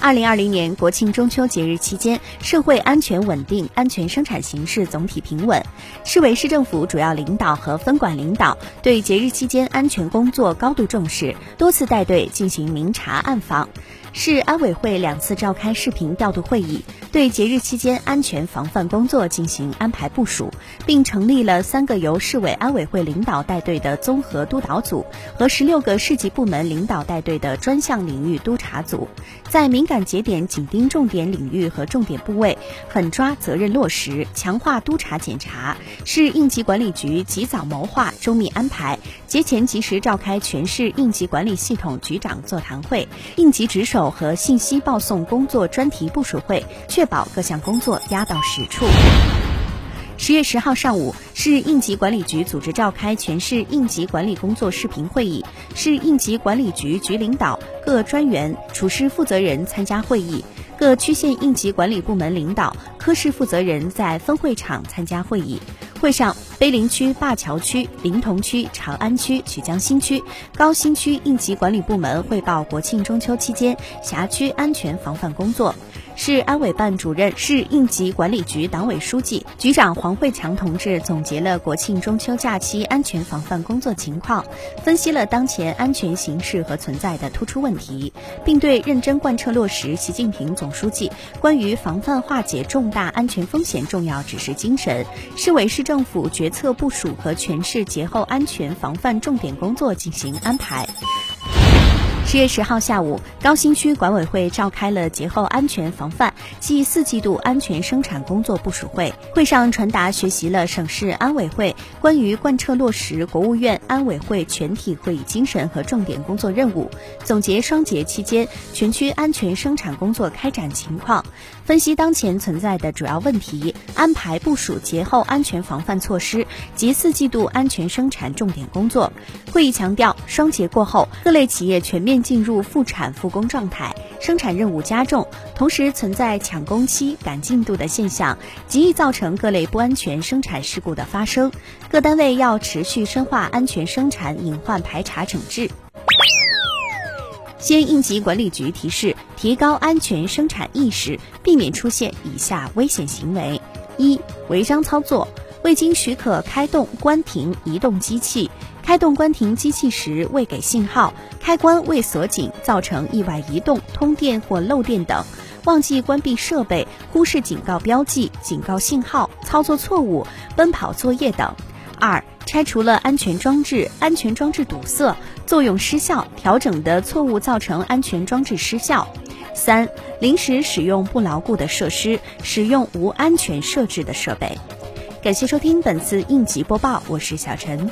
二零二零年国庆中秋节日期间，社会安全稳定，安全生产形势总体平稳。市委市政府主要领导和分管领导对节日期间安全工作高度重视，多次带队进行明察暗访。市安委会两次召开视频调度会议，对节日期间安全防范工作进行安排部署，并成立了三个由市委安委会领导带队的综合督导组和十六个市级部门领导带队的专项领域督查组，在敏感节点紧盯重点领域和重点部位，狠抓责任落实，强化督查检查。市应急管理局及早谋划，周密安排，节前及时召开全市应急管理系统局长座谈会、应急值守。和信息报送工作专题部署会，确保各项工作压到实处。十月十号上午，市应急管理局组织召开全市应急管理工作视频会议，市应急管理局局领导、各专员、处室负责人参加会议，各区县应急管理部门领导、科室负责人在分会场参加会议。会上，碑林区、灞桥区、临潼区、长安区、曲江新区、高新区应急管理部门汇报国庆中秋期间辖区安全防范工作。市安委办主任、市应急管理局党委书记、局长黄慧强同志总结了国庆中秋假期安全防范工作情况，分析了当前安全形势和存在的突出问题，并对认真贯彻落实习近平总书记关于防范化解重大安全风险重要指示精神、市委市政府决策部署和全市节后安全防范重点工作进行安排。十月十号下午，高新区管委会召开了节后安全防范暨四季度安全生产工作部署会。会上传达学习了省市安委会关于贯彻落实国务院安委会全体会议精神和重点工作任务，总结双节期间全区安全生产工作开展情况，分析当前存在的主要问题，安排部署节后安全防范措施及四季度安全生产重点工作。会议强调，双节过后，各类企业全面。进入复产复工状态，生产任务加重，同时存在抢工期、赶进度的现象，极易造成各类不安全生产事故的发生。各单位要持续深化安全生产隐患排查整治。西安应急管理局提示：提高安全生产意识，避免出现以下危险行为：一、违章操作，未经许可开动、关停移动机器。开动关停机器时未给信号，开关未锁紧，造成意外移动、通电或漏电等；忘记关闭设备，忽视警告标记、警告信号，操作错误，奔跑作业等。二、拆除了安全装置，安全装置堵塞，作用失效，调整的错误造成安全装置失效。三、临时使用不牢固的设施，使用无安全设置的设备。感谢收听本次应急播报，我是小陈。